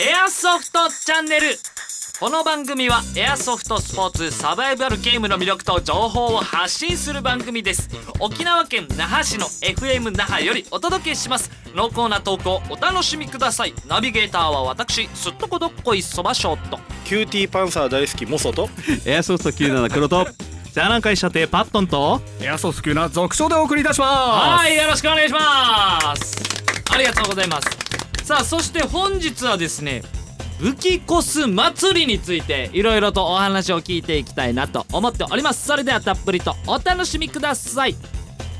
エアソフトチャンネル。この番組はエアソフトスポーツサバイバルゲームの魅力と情報を発信する番組です。沖縄県那覇市の FM 那覇よりお届けします。濃厚なトークをお楽しみください。ナビゲーターは私すっとこどっこいそばショートキューティーパンサー大好きモソと。エアソフト97黒と。じゃあ南海射程パットンと。エアソフト級な続賞でお送りいたしまはいよろしくお願いします。ありがとうございますさあそして本日はですね武器コス祭りについていろいろとお話を聞いていきたいなと思っております。それではたっぷりとお楽しみください。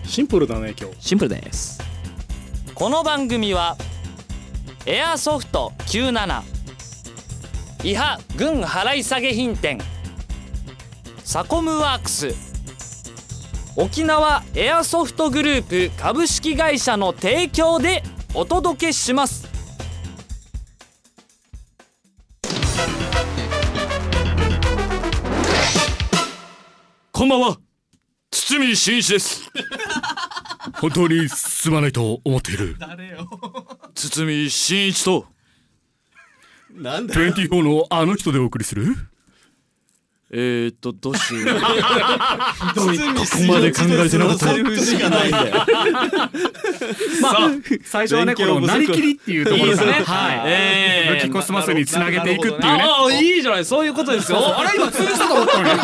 シンプルだね今日。シンプルです。この番組はエアソフト97伊波軍払い下げ品店サコムワークス沖縄エアソフトグループ株式会社の提供でお届けしますこんばんは。堤真一です。本当にすまないと思っている。堤真一と。なんだ24のあの人でお送りする。えー、っとどうしよう。ここまで考えてなかった。セリフしかないんだよ。まあ最初はねこのなりきりっていうところですねはい。えー武器コスマスにつなげていくっていうね。ああいいじゃない。そういうことですよ。あれ今通じたと思ったのに。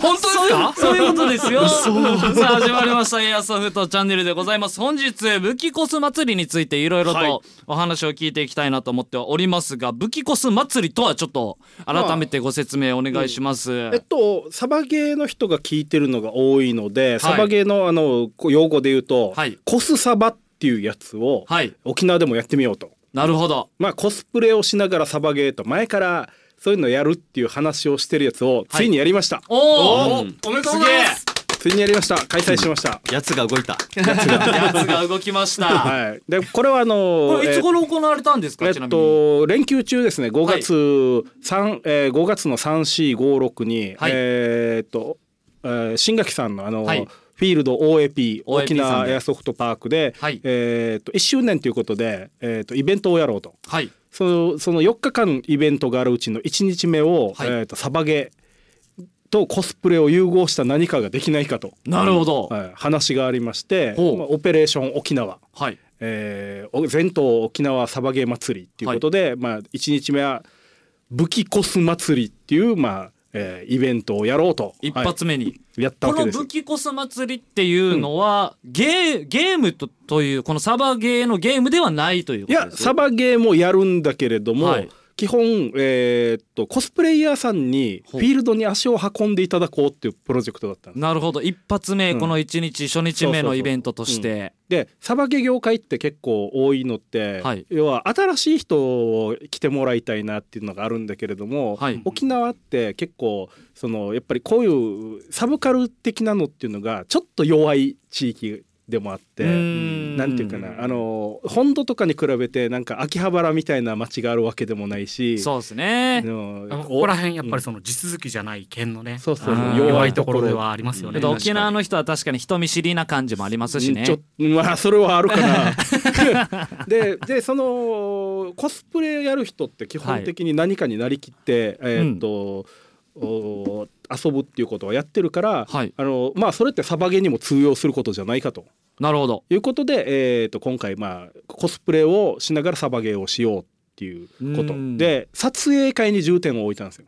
本 当ですか？そういうことですよ。さあ始まりました。エアソフトチャンネルでございます。本日武器コス祭りについていろいろはい。とお話を聞いていきたいなと思っておりますが、武器コス祭りとはちょっと改めてご説明お願いします。えっとサバゲーの人が聞いてるのが多いので、サバゲーのあの用語で言うと、はい。コスサバっていうやつをはい、沖縄でもやってみようと。なるほど。まあコスプレをしながらサバゲーと前からそういうのやるっていう話をしてるやつをついにやりました、おお、おめでとうございます。ついにやりました。開催しました、やつが動いた。やつが。動きました。はい。でこれはあのこれいつ頃行われたんですか、えっちなみに。と連休中ですね。5月、三えー、5月の3456に、はい。えーっと、えー新垣さんのあの、はい。フィールド OAP 沖縄エアソフトパークで、はい。えーっと1周年ということで、えーっとイベントをやろうと。はい。そのその4日間イベントがあるうちの1日目を、はい。えーっとサバゲーとコスプレを融合した何かができないかと、なるほど。はい、話がありまして、まあオペレーション沖縄。はい。えーお全島沖縄サバゲー祭りっていうことで、まあ1日目は武器コス祭りっていうまあ、えーイベントをやろうと。一発目に。はい。やったこのわけです武器コス祭りっていうのは、ゲーゲームとというこのサバゲーのゲームではないというこいとです。やサバゲーもやるんだけれども、はい基本、えーっとコスプレイヤーさんにフィールドに足を運んでいただこうっていうプロジェクトだったんです。なるほど。一発目、うん。この一日初日目のイベントとして。でサバゲー業界って結構多いのって、はい。要は新しい人を来てもらいたいなっていうのがあるんだけれども、はい。沖縄って結構そのやっぱりこういうサブカル的なのっていうのがちょっと弱い地域でもあって。うーん。なんていうかなあの本土とかに比べてなんか秋葉原みたいな街があるわけでもないしそうですね。のあのここら辺やっぱりその地続きじゃない県のねそうそう弱いところではありますよね。けど沖縄の人は確かに人見知りな感じもありますしね。ちょまあそれはあるかな。ででそのコスプレやる人って基本的に何かになりきって、えーっと、お遊ぶっていうことをやってるから、はい。あのまあそれってサバゲーにも通用することじゃないかと。なるほど。いうことで、えーっと今回まあコスプレをしながらサバゲーをしようっていうこと。うん。で撮影会に重点を置いたんですよ。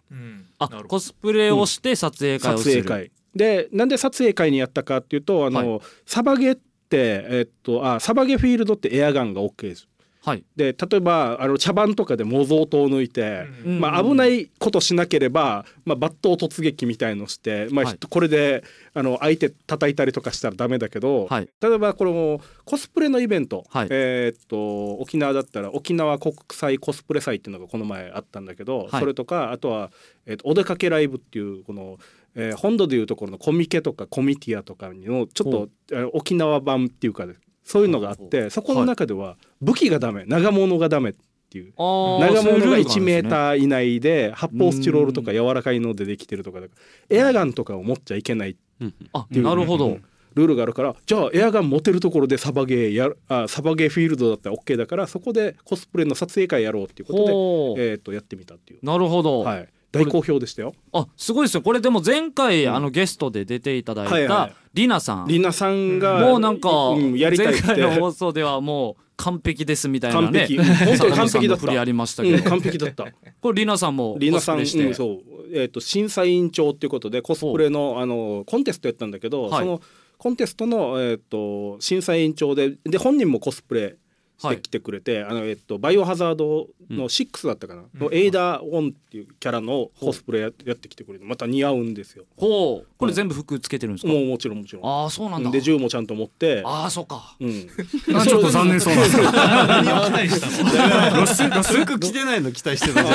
あコスプレをして撮影会をする、撮影会。でなんで撮影会にやったかっていうとあの、サバゲーってえっとあサバゲーフィールドってエアガンが OK ですはい。で例えばあの茶番とかで模造刀を抜いて、うん。まあ、危ないことしなければ、まあ、抜刀突撃みたいのして、まあはい。これであの相手叩いたりとかしたらダメだけど、はい。例えばこのコスプレのイベント、はい。えーっと沖縄だったら沖縄国際コスプレ祭っていうのがこの前あったんだけど、はい。それとかあとは、えーっとお出かけライブっていうこの、えー本土でいうところのコミケとかコミティアとかのちょっほと、えー沖縄版っていうかそういうのがあってそこの中では武器がダメ長物がダメっていう。長物がそういうルール1メーター以内で発泡スチロールとか柔らかいのでできてるとかエアガンとかを持っちゃいけないあっていうなるほど、うんルールがあるからじゃあエアガン持てるところでサバゲーやるあサバゲーフィールドだったら OK だからそこでコスプレの撮影会やろうっていうことで、えー、とやってみたっていう、なるほど、はい、大好評でしたよ。あすごいですよ。これでも前回、うん。あのゲストで出ていただいた、はいはい。リナさん。リナさんがもうなんか、うんやりたい前って。回の放送ではもう完璧ですみたいなね完璧。本当に完璧だった。ありましたけど、うん、完璧だった。これリナさんもリナさん、うんそう、えっと審査委員長っていうことでコスプレのあのコンテストやったんだけど、はい。そのコンテストのえっと審査委員長でで本人もコスプレしてきてくれて、あのえっとバイオハザードの6だったかな、のエイダ・ウォンっていうキャラのコスプレややってきてくれてまた似合うんですよ。ほう。これ全部服つけてるんですか、もうもちろんもちろん。ああそうなんだ。で銃もちゃんと持って。ああそうか。うん、なんかちょっと残念そうなんですけど。何を期待したのロスロス服着てないの期待してたい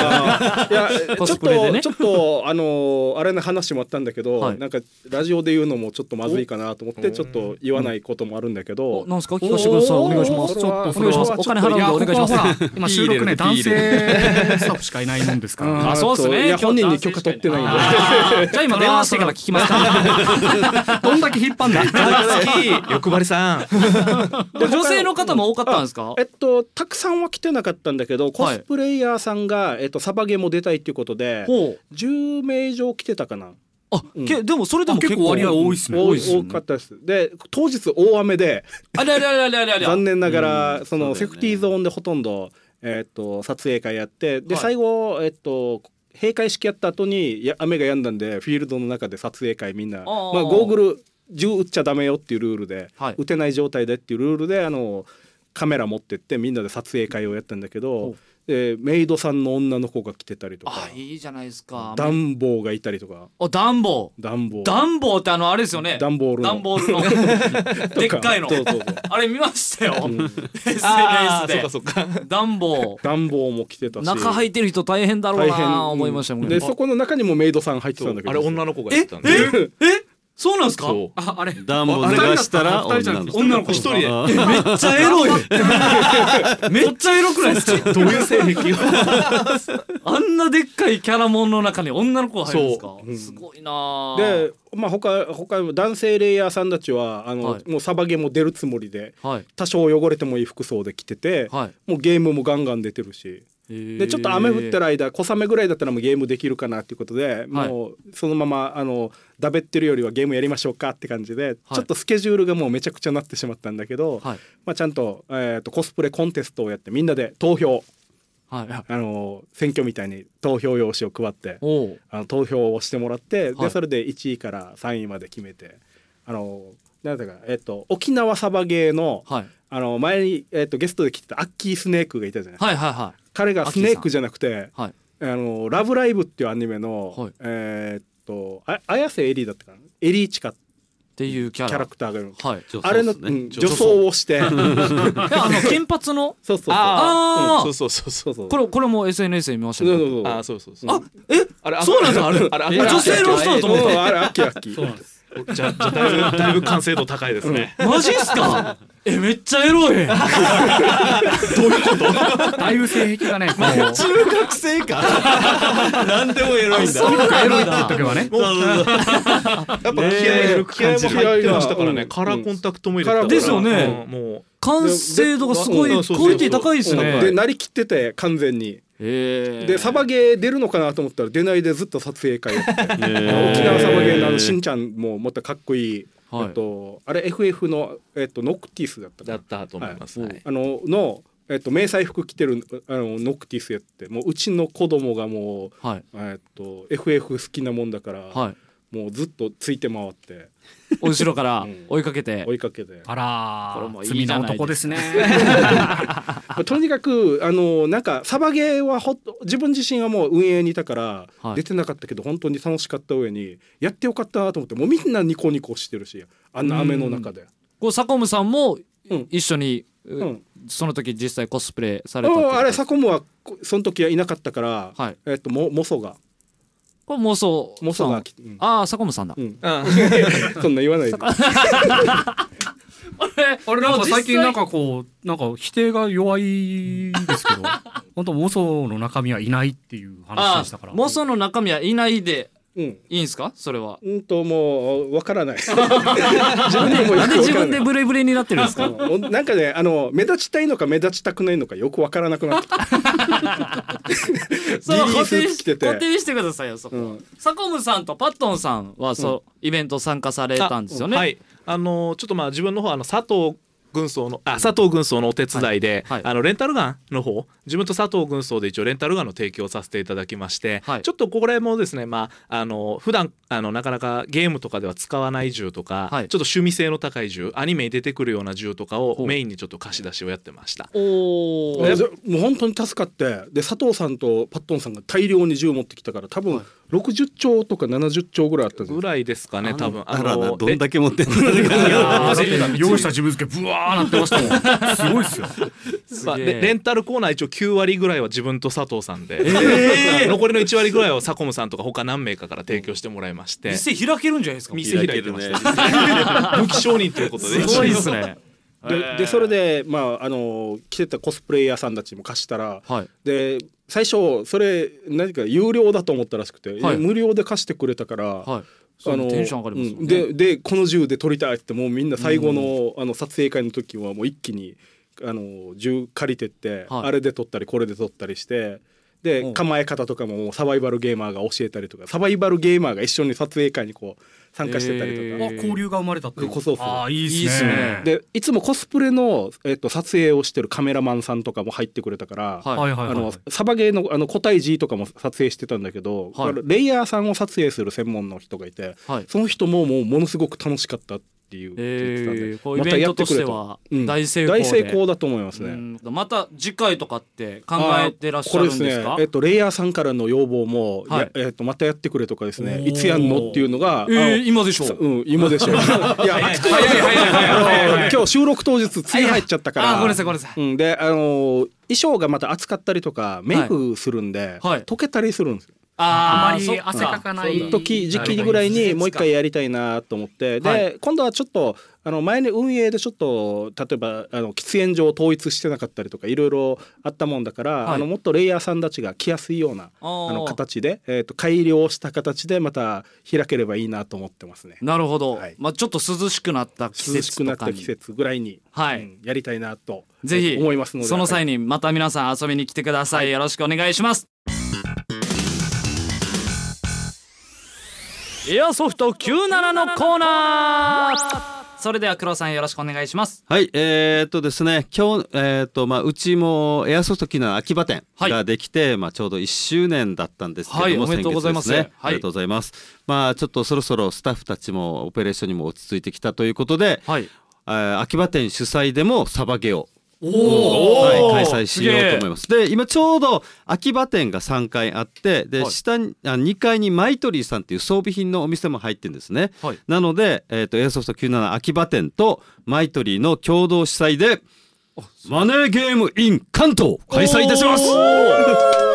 やコちょっスプレでね。とちょっとあのーあれの話もあったんだけど、はい。なんかラジオで言うのもちょっとまずいかなと思ってちょっと言わないこともあるんだけど、おなんですか？聞かせてください。お願いします。それはお願いします。お金払うんでお願いします。今収録ね男性スタッフしかいないもんですかうんらあそうっすね。本人に許可取ってないんで。じゃあ今電話してから聞きますかどんだけ引っ張んだ欲張りさん。で女性の方も多かったんですか？えっとたくさんは来てなかったんだけどコスプレイヤーさんが、えっと、サバゲーも出たいっていうことでほう。10名以上来てたかな。あ、うん。けでもそれでも結構割合多いっすね。多い多いっすよね。多かったです。で当日大雨であれあれあれあれあれ。残念ながら、うん。そのセーフティーゾーンでほとんど、えっと撮影会やってで、はい。最後、えっと閉会式やった後にや雨が止んだんでフィールドの中で撮影会みんな。まあ、ゴーグル銃撃っちゃダメよっていうルールで、はい。撃てない状態でっていうルールであのカメラ持ってってみんなで撮影会をやったんだけほどうでメイドさんの女の子が来てたりとか。あいいじゃないですか。ダンボーがいたりとか。あダンボダンボー。ダンボってあのあれですよね。ダンボールの。ダンボールの。でっかいの。そうそうそう。あれ見ましたよ、うん。SNS で。そっかそっか。ダンボダンボーも来てたし。中入ってる人大変だろうな思いましたもんでそこの中にもメイドさん入ってそたんだけど。うあれ女の子がえやったんでえ？え？そうなんですか？そう。ああれ。ダンボ脱がしたらあ二人じゃなくて女の子一人で。あめっちゃエロい。めっちゃエロくないですか？どういう性癖？を あんなでっかいキャラモンの中に女の子が入るんですか？そう。うん。すごいなぁでまあ他他男性レイヤーさんたちはあの、はい。もうサバゲーも出るつもりではい。多少汚れてもいい服装で着てて、はい。もうゲームもガンガン出てるしででちょっと雨降ってる間小雨ぐらいだったらもうゲームできるかなっていうことで、もうそのままあのだべってるよりはゲームやりましょうかって感じで、ちょっとスケジュールがもうめちゃくちゃなってしまったんだけど、はい。まあ、ちゃんと,、えー、とコスプレコンテストをやってみんなで投票はい。はい。あの選挙みたいに投票用紙を配ってあの投票をしてもらって、はい。でそれで1位から3位まで決めてあのなんだか、えっと、沖縄サバゲーのはい。あの前に、えっと、ゲストで来てたアッキースネークがいたじゃない、はいはいは彼がスネークじゃなくていはい「あのラブライブ!」っていうアニメの、はい。えーっとあ綾瀬エリーだったかな？エリーチカキっていうキャラ。ャラクターがいるの。はい。女装あれの、ねうん女装。をして。えあの金髪の？そうそうそうあー。そうそうそうそうそうそう。これこれも SNS で見ましたよそうそうそう。あーそうそうそう。あえ？あれそうなんだあれあれあえ女性の人だと思ったうんあれアッキーアッキー。そうなんですじゃあじゃあだいぶ だいぶ完成度高いですね。マジっすか？えめっちゃエロい。だいぶ性癖がねこう。中学生か。なんでもエロいんだ。エロいって言っとけばね。やっぱ気合い気合いも入ってましたからね。うんカラーコンタクトも入れてたから。ですよね。うんも完成度がすごいクオリティ高いですうん。でねなりきってて完全に。へでサバゲー出るのかなと思ったら出ないでずっと撮影会やって。て沖沖縄サバゲーのあのしんちゃんももっとかっこいい、はい。とあれ FF の、えっと、ノクティスだっただったと思います。はい。あのの、えっと、迷彩服着てるあのノクティスやってもううちの子供がもう、はい。えっと FF 好きなもんだから、はい。もうずっとついて回ってお後ろからうん。追いかけて。追いかけて。あらこれもいい罪なじゃない男ですね。とにかくあのなんかサバゲーはほっ自分自身はもう運営にいたからはい。出てなかったけど本当に楽しかった上にやってよかったなと思ってもうみんなニコニコしてるしあんな雨の中で。こうサコムさんもうん。一緒にうん。その時実際コスプレされたああれサコムはこその時はいなかったから、はい。えっともモソがこれ妄想モソさん。がうんああサコムさんだ。うん。あ そんな言わないで。あれ なんか最近なんかこうなんか否定が弱いですけど本当妄想の中身はいないっていう話あでしたから。妄想の中身はいないでうん。いいんすか？それは。うんともうわからない。自分でもなんで自分でブレブレになってるんですか？うんなんかねあの目立ちたいのか目立ちたくないのかよくわからなくなってきた。そう固定して固定にしてくださいよそこ、うん。サコムさんとパットンさんはそう、イベント参加されたんですよね、はい。あのちょっとまあ自分の方あの佐藤軍曹のあ佐藤軍曹のお手伝いで、はい。はい。あのレンタルガンの方自分と佐藤軍曹で一応レンタルガンの提供をさせていただきまして、はい。ちょっとこれもですねまああの普段あのなかなかゲームとかでは使わない銃とか、はい。ちょっと趣味性の高い銃アニメに出てくるような銃とかをメインにちょっと貸し出しをやってました。おもう本当に助かってで佐藤さんとパットンさんが大量に銃持ってきたから多分60丁とか70丁ぐらいあったんですよ。ぐらいですかね多分。あのどんだけ持ってんの？用意した自分付けブワーなってましたもんすごいっすよまあ、レレンタルコー ナー一応9割ぐらいは自分と佐藤さんで、残りの1割ぐらいはサコムさんとか他何名かから提供してもらいまして店開けるんじゃないですか店開いてました、武器商人ということですごいですねででそれでまああの来てたコスプレイヤーさんたちも貸したらはいで最初それ何か有料だと思ったらしくて、はい。無料で貸してくれたから、はい。そのテンション上がりますよね、うん。ででこの銃で撮りたいってもうみんな最後の,、あの撮影会の時はもう一気にあの銃借りてって、はい。あれで撮ったりこれで撮ったりしてで、うん。構え方とかもサバイバルゲーマーが教えたりとかサバイバルゲーマーが一緒に撮影会にこう参加してたりとか。えー。あ交流が生まれたっていう。そうそうそ。うあーいいっすね。でいつもコスプレの、えっと、撮影をしてるカメラマンさんとかも入ってくれたから、はい。はいはいはいあのサバゲーのあの個体 G とかも撮影してたんだけど、はい。レイヤーさんを撮影する専門の人がいてはい。その人ももうものすごく楽しかったってたんで、えー、こうイベントとしてはうん。大成功で、大成功だと思いますね。うん。また次回とかって考えてらっしゃこれでするんですかね、えっと、レイヤーさんからの要望も、はい。やえっと、またやってくれとかですね。いつやんのっていうのが、えー今でしょそううん、今でしょ いやあの 今日収録当日梅雨入っちゃったから。あごめんなさいごめんなさい。うん、であの衣装がまた暑かったりとかメイクするんで、はい。溶けたりするんですよ。あまり汗かかない時時期ぐらいにもう一回やりたいなと思って。で、はい。今度はちょっとあの前に運営でちょっと例えばあの喫煙所を統一してなかったりとかいろいろあったもんだから、はい。あのもっとレイヤーさんたちが来やすいようなあの形で、えー、と改良した形でまた開ければいいなと思ってますね。なるほど、はい。まあちょっと涼しくなった季涼しくなった季節ぐらいに、はい。うんやりたいなとぜひ思いますので。その際ににまた皆さん遊びに来てください、よろしくお願いしますエアソフト97のコーナー。それでは黒さんよろしくお願いします。はい、えー、っとですね、今日、えーっと、まあ、うちもエアソフト機能秋葉店ができて、まあ、ちょうど1周年だったんですけども、はいおめでとうございます。ね。はい。ありがとうございます。まあ、ちょっとそろそろスタッフたちもオペレーションにも落ち着いてきたということで、はい。えー秋葉店主催でもサバゲをおはい、開催しようと思います。で今ちょうど秋葉店が3階あってで、はい下にあ2階にマイトリーさんっていう装備品のお店も入ってるんですね。はいなので、えー、とエアソフト97秋葉店とマイトリーの共同主催でマネーゲーム in 関東開催いたします。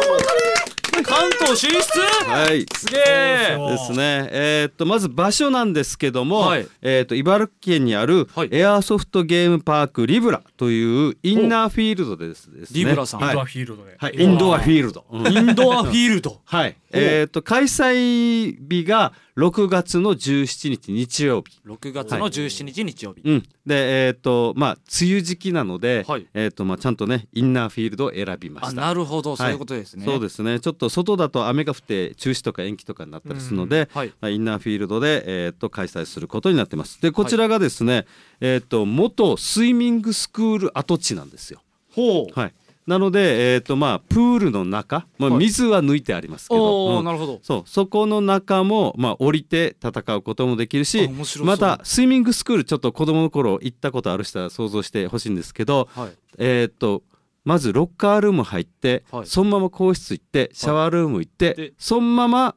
関東進出！はい。すげえ。ですね。えーっとまず場所なんですけども、はい。えーっと茨城県にあるはい。エアソフトゲームパークリブラというインナーフィールドですですね。リブラさん。はい。インドアフィールドで、はい、インドアフィールド。うんインドアフィールド。はい。えっ、と開催日が6月の17日日曜日。6月の17日日曜日、うん。でえっ、とまあ梅雨時期なので、はいえっ、とまあちゃんとねインナーフィールドを選びまあした。なるほど、はいそういうことですねそうですね。ちょっと外だと雨が降って中止とか延期とかになったりするので、はいまあインナーフィールドでえっ、と開催することになってます。でこちらがですね、えっ、と元スイミングスクール跡地なんですよ。ほうはい。なのでえっ、とまあプールの中、まあはい。水は抜いてありますけど、おお、うん。なるほど。そう。そこの中も、まあ、降りて戦うこともできるあしまたスイミングスクールちょっと子供の頃行ったことある人は想像してほしいんですけど、はい。えーっとまずロッカールーム入って、はい。そのまま更衣室行ってシャワールーム行って、でそのまま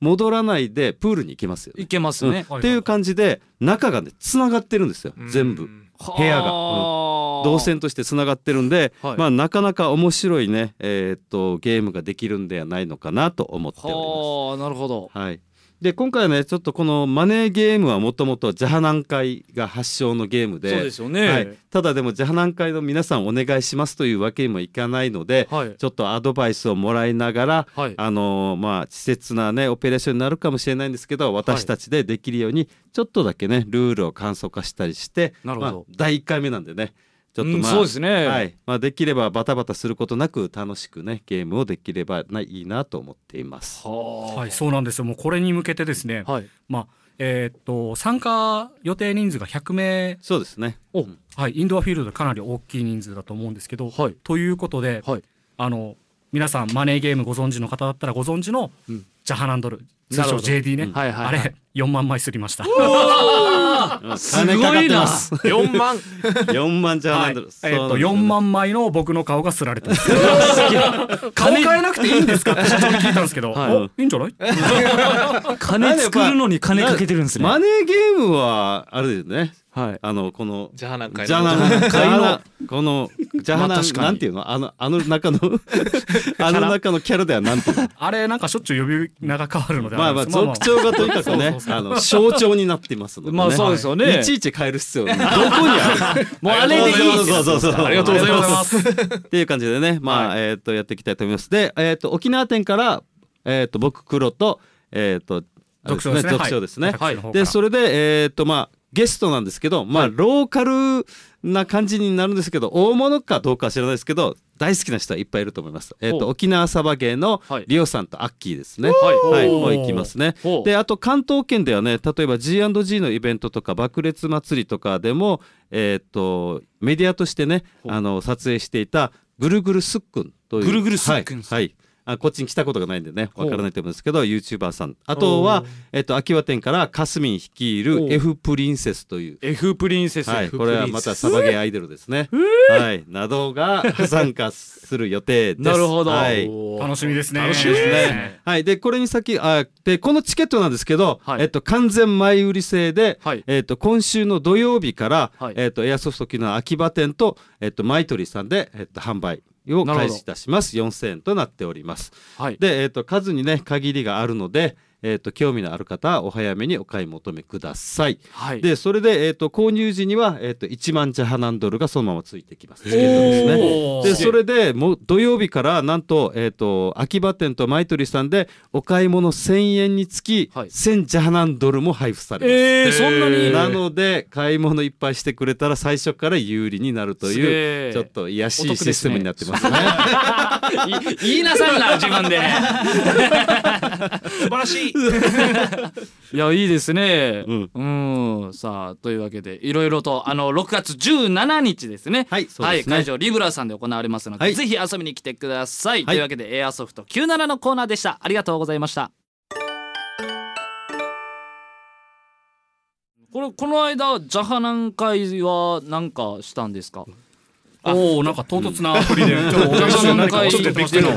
戻らないでプールに行けますよね、いけますね、っていう感じで中がねつながってるんですよ。全部。部屋が。はあ動線としてつながってるんで、はい。まあなかなか面白いね、えーっとゲームができるんではないのかなと思っております。はあなるほど。はい。で今回はねちょっとこのマネーゲームはもともとジャハナン会が発祥のゲームでそうですよね。はい、ただでもジャハナン会の皆さんお願いしますというわけにもいかないので、はい。ちょっとアドバイスをもらいながら、はい。あのーまあ稚拙なねオペレーションになるかもしれないんですけど私たちでできるようにちょっとだけねルールを簡素化したりしてなるほど。まあ、第1回目なんでねちょっとうんまあ、そうですね。はい。まあ、できればバタバタすることなく楽しくねゲームをできればないいなと思っています。ははい、そうなんですよ。もうこれに向けてですね、はい。まあ、えーっと、参加予定人数が100名、そうですね。おはい、インドアフィールドでかなり大きい人数だと思うんですけど、はい。ということで、はい。あの、皆さんマネーゲームご存知の方だったらご存知の、うん。ジャハナンドル、通称 JD ね、うん。はいはいはい。あれ、4万枚すりました。すごいな。4万。4万じゃえーっとそうなんだ4万枚の僕の顔がすられてます。顔変えなくていいんですか？って社長に聞いたんですけど、いいんじゃない？金作るのに金かけてるんですね。マネーゲームはあれですねはい。あのこのジャハナンジャハナンこのジャハナンなんていうの？あのあの中の あの中のキャラではなんていうの？あれなんかしょっちゅう呼び名が変わるのでまあまあれです。族長がとにかくねあの象徴になっていますのでね。まあそうですよね。い。ちいち変える必要どこにある？もうあれでいいそうそうそうありがとうございます。っていう感じでねまあ、えっ、とやっていきたいと思います。でえっ、と沖縄店からえっ、と僕黒とえっ、とあれですね読書ですね。読書ですね。はい。でそれでえっ、とまあゲストなんですけどまあ、ローカルな感じになるんですけど大物かどうかは知らないですけど大好きな人はいっぱいいると思います。えっ、とほう。沖縄サバゲーのはい。リオさんとアッキーですね。はいはい、もう行きますね。であと関東圏ではね例えば G&G のイベントとか爆裂祭りとかでも、えー、とメディアとしてねあの撮影していたぐるぐるすっくんという。ぐるぐるすっくん。はい、はいあこっちに来たことがないんでねわからないと思うんですけど YouTuber さん。あとは、えっと秋葉店からかすみん率いる F プリンセスという。F プリンセス、はい、これはまたサバゲーアイドルですね。はい、などが参加する予定です。なるほど、はい。楽しみですね。楽しみですね。はい、でこれに先あでこのチケットなんですけど、はい。えっと、完全前売り制で、はい。えっと、今週の土曜日から、はい。えっと、エアソフト機の秋葉店と、えっと、マイトリーさんで、えっと、販売を開始いたします。4000円となっております。はい。で、えっと、数にね限りがあるので、えっと、興味のある方はお早めにお買い求めください。はい。でそれで、えっと、購入時には、えっと、1万ジャハナンドルがそのままついてきます。チケットですね。でそれでもう土曜日からなんと,、えー、と秋葉店とマイトリさんでお買い物1000円につき、はい。1000ジャハナンドルも配布されます。えー、そんなに？なので買い物いっぱいしてくれたら最初から有利になるというーちょっと癒やしいシステムになってますね。い 言いなさいな自分で しい。いやいいですね。うん。うん。さあというわけでいろいろとあの6月17日ですね。はいそうですね。会場リブラさんで行われますので、はい。ぜひ遊びに来てください、はい。というわけでエアソフト97のコーナーでした。ありがとうございました。これこの間ジャハナン会は何かしたんですか？おおなんか唐突な振りで、ちょっとジャハナン会ちょっとびっくりの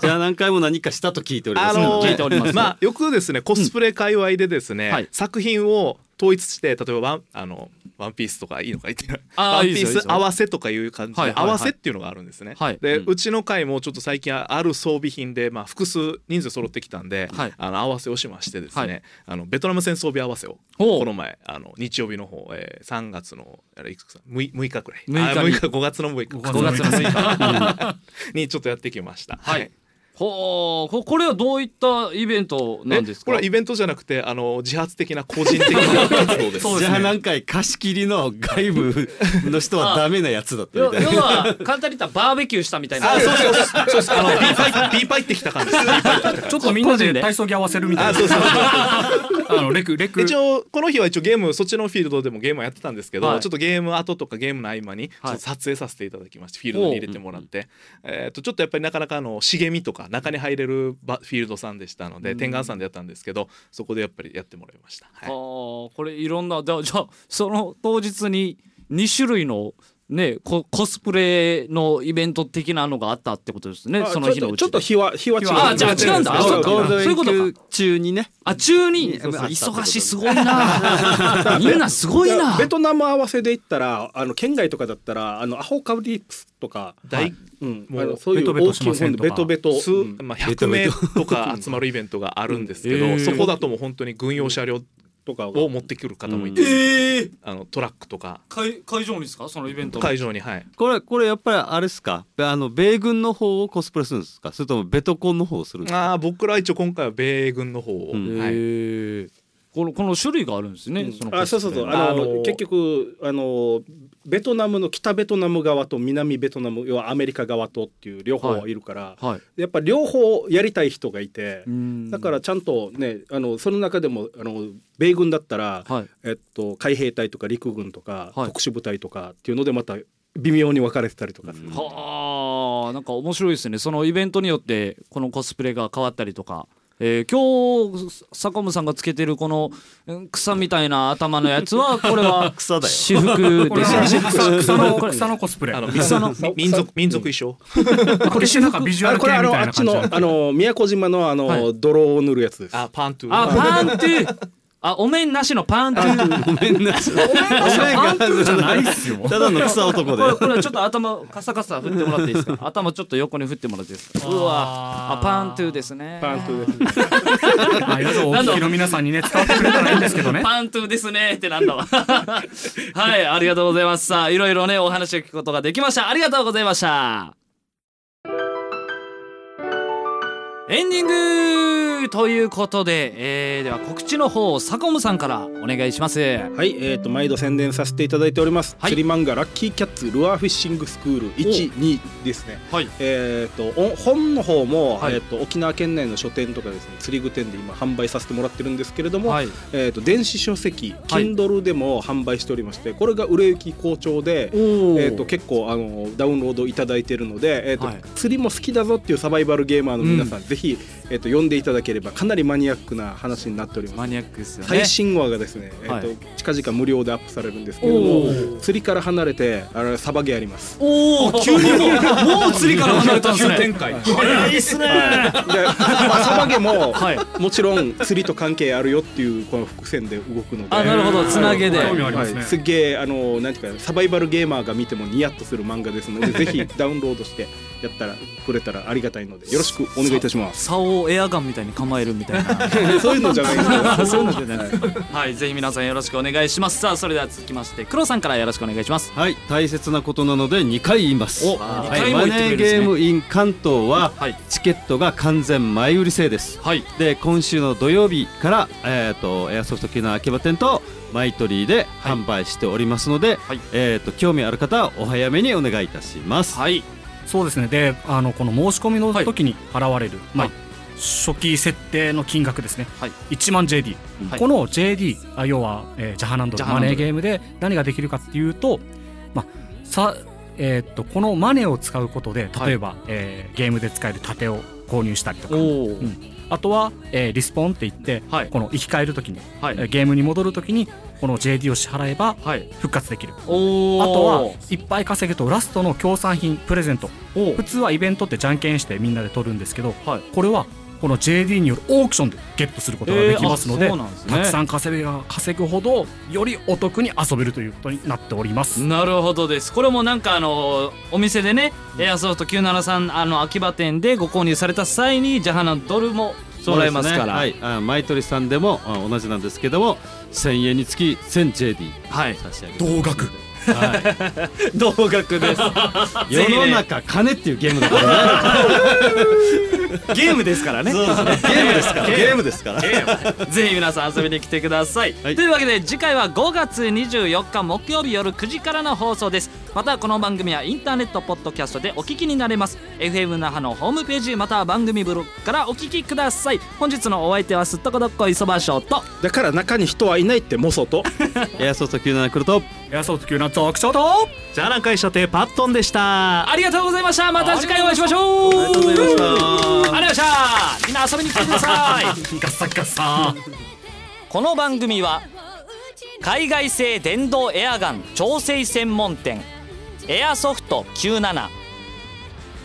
じゃあ何回も何かしたと聞いております。あの聞いております。まあよくですねコスプレ界隈でですね、はい。作品を統一して例えばあのワンピースとかいいのか言って。ワンピース合わせとかいう感じで、合わせっていうのがあるんですね。はい。で、ううんちの会もちょっと最近ある装備品で、まあ、複数人数揃ってきたんで、はい。あの合わせをしましてですね、はい。あのベトナム戦装備合わせをこの前あの日曜日の方、えー、3月のあれいくつか？6, 6日くらい。6日にあ6日5月の6日。5 5月の6日。にちょっとやってきました。はいほうここれはどういったイベントなんですか？えこれはイベントじゃなくてあの自発的な個人的な活動です。そ うじゃあ何回貸し切りの外部の人はダメなやつだったみ要たいな。要は簡単に言ったらバーベキューしたみたいなあ、そうそうそうそうです。あの B パイす。B パイってきた感じ ちょっとみんなで体操着合わせるみたいなあのレク レク。一応この日は一応ゲームそっちのフィールドでもゲームはやってたんですけど、はい。ちょっとゲーム後とかゲームの合間にちょはいっと撮影させていただきまして、フィールドに入れてもらって、えっとちょっとやっぱりなかなかあの茂みとか中に入れるバフィールドさんでしたので、天眼さんでやったんですけどそこでやっぱりやってもらいました。はい。あーこれいろんなじゃあじゃあその当日に2種類のねココスプレのイベント的なのがあったってことですね。あその日のうちちょっとちょっと日は日は違うあじゃあ違うんだ。あそうそういうィーク中にね。あ中に。そうそう忙しいすごいな。みんなすごいな。ベトナム合わせで言ったらあの県外とかだったらあのアホカブリップスとか、大うん、もうそういう大きい本でベトベト、数、うん。まあ、100名とか集まるイベントがあるんですけど、そこだともう本当に軍用車両とかを持ってくる方もいて、ええあのトラックとか。会会場にですか？そのイベントの。会場にはい。これこれやっぱりあれですか？あの米軍の方をコスプレするんですか？それともベトコンの方をするんですか？あー僕らは一応今回は米軍の方を、うん。はい、ええこのこの種類があるんですね、そのあそうそうそう。あの結局あのベトナムの北ベトナム側と南ベトナム要はアメリカ側とっていう両方いるから、はい。やっぱ両方やりたい人がいて、うん。だからちゃんとねあのその中でもあの米軍だったら、はい。えっと、海兵隊とか陸軍とか、はい。特殊部隊とかっていうのでまた微妙に分かれてたりとかはあなんか面白いですね。そのイベントによってこのコスプレが変わったりとか、えー今日坂本さんがつけてるこのうん草みたいな頭のやつは これは草だよ。私服です草草の草のコスプレ。あの民族民族衣装。これなんかビジュアル系あこれあみたいな感じ。のあっちのあの宮古島のあの、はい。泥を塗るやつです。あパントゥあパントゥあお面なしのパントゥごめんなさいごめんパントゥーじゃないっすよ。ただの草男で。これこれちょっと頭カサカサ振ってもらっていいですか？頭ちょっと横に振ってもらっていいですか？うわ。あパントゥですね。パントゥです まあいろいろお聞きの皆さんにね伝わってくれたらいいんですけどね。パントゥですねってなんだわ。はいありがとうございます。さあいろいろねお話を聞くことができました。ありがとうございました。エンディングということで、えーでは告知の方サコムさんからお願いします。はい、えー、と毎度宣伝させていただいております、はい。釣り漫画ラッキーキャッツルアーフィッシングスクール12ですね。はい。えー、とお本の方も、はい。えー、と沖縄県内の書店とかですね釣り具店で今販売させてもらってるんですけれども、はい。えー、と電子書籍 Kindle でも販売しておりましてこれが売れ行き好調で、えー、と結構あのダウンロードいただいているので、えーとはい。釣りも好きだぞっていうサバイバルゲーマーの皆さん、ぜひ、えー、と読んでいただければかなりマニアックな話になっております。マニアックですよね。最新話がですね、えーとはい近々無料でアップされるんですけれどおもー。釣りから離れてあれサバゲーあります。おお急にもうもう釣りから離れたんですね。開早いっすねで、まあ、サバゲーも、はい。もちろん釣りと関係あるよっていうこの伏線で動くので。あなるほど。つなげで。興味ありますね。はい、すっげえあのなんていうかサバイバルゲーマーが見てもニヤッとする漫画ですので ぜひダウンロードしてやったらくれたらありがたいのでよろしくお願いいたします。竿をエアガンみたいに構えるみたいな。そういうのじゃないですか。そういうのじゃない。ですはい、ぜひ皆さんよろしくお願いします。さあ、それでは続きまして、黒さんからよろしくお願いします。はい大切なことなので2回言います。おはい二回もマネー言ってくれるんですね。ゲーム in 関東ははい、チケットが完全前売り制です。はい、で今週の土曜日から、えー、とエアソフト機能秋葉店とマイトリーではい。販売しておりますので、はい。えー、と興味ある方はお早めにお願いいたします。はい、そうですね。であのこの申し込みの時に払われる、まあはい。初期設定の金額ですね、はい。1万 JD、はい。この JD あ要は、えージャハナンドマネーゲームで何ができるかっていうと、まあさえーっとこのマネーを使うことで例えば、えーゲームで使える盾を購入したりとか。おお、ん。あとは、えーリスポンって言って、はい。この生き返る時に、はい。えーゲームに戻る時にこの JD を支払えばはい、復活できる。おお、あとはいっぱい稼ぐとラストの協賛品プレゼント。お普通はイベントってじゃんけんしてみんなで取るんですけど、はい。これはこの JD によるオークションでゲットすることができますので、えーですね。たくさん稼げば稼ぐほどよりお得に遊べるということになっております。なるほどです。これもなんかあのお店でね、エアソフト973あの秋葉店でご購入された際にジャハナドルももらえますから、はい、あマイトリさんでもあ同じなんですけども1000円につき 1000JD はい、差し上げます。同額。は 同額です。い、世の中金っていうゲームだからね。ゲームですからね。そうですね。ゲームですから。ゲーム。ですから。ぜひ皆さん遊びに来てください、はい。というわけで次回は5月24日木曜日夜9時からの放送ですまたこの番組はインターネットポッドキャストでお聞きになれます。FM 那覇のホームページまたは番組ブログからお聞きください。本日のお相手はすっとこどっこいそばしょうと。だから中に人はいないってモソと。エアソフト97来ると。エアソフト級なゾークショートじゃあ南海射程パットンでした。ありがとうございました。また次回お会いしましょう。ありがとうございました。ありがとうございました。みんな遊びに来てください。ガッサガッサ。この番組は海外製電動エアガン調整専門店エアソフト97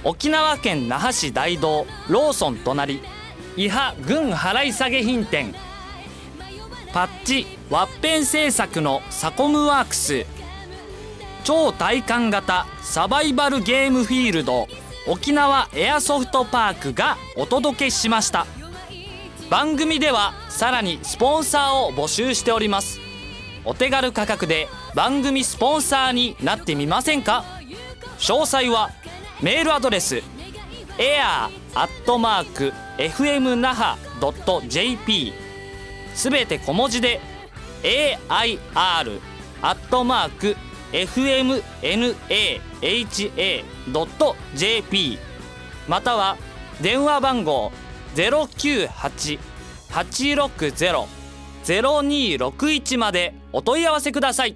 沖縄県那覇市大道ローソン隣。伊波軍払い下げ品店。パッチワッペン製作のサコムワークス。超体感型サバイバルゲームフィールド沖縄エアソフトパークがお届けしました。番組ではさらにスポンサーを募集しております。お手軽価格で番組スポンサーになってみませんか？詳細はメールアドレス air.fmnaha.jp すべて小文字で air.fmnaha.jp または電話番号098-860-0261まで。お問い合わせください。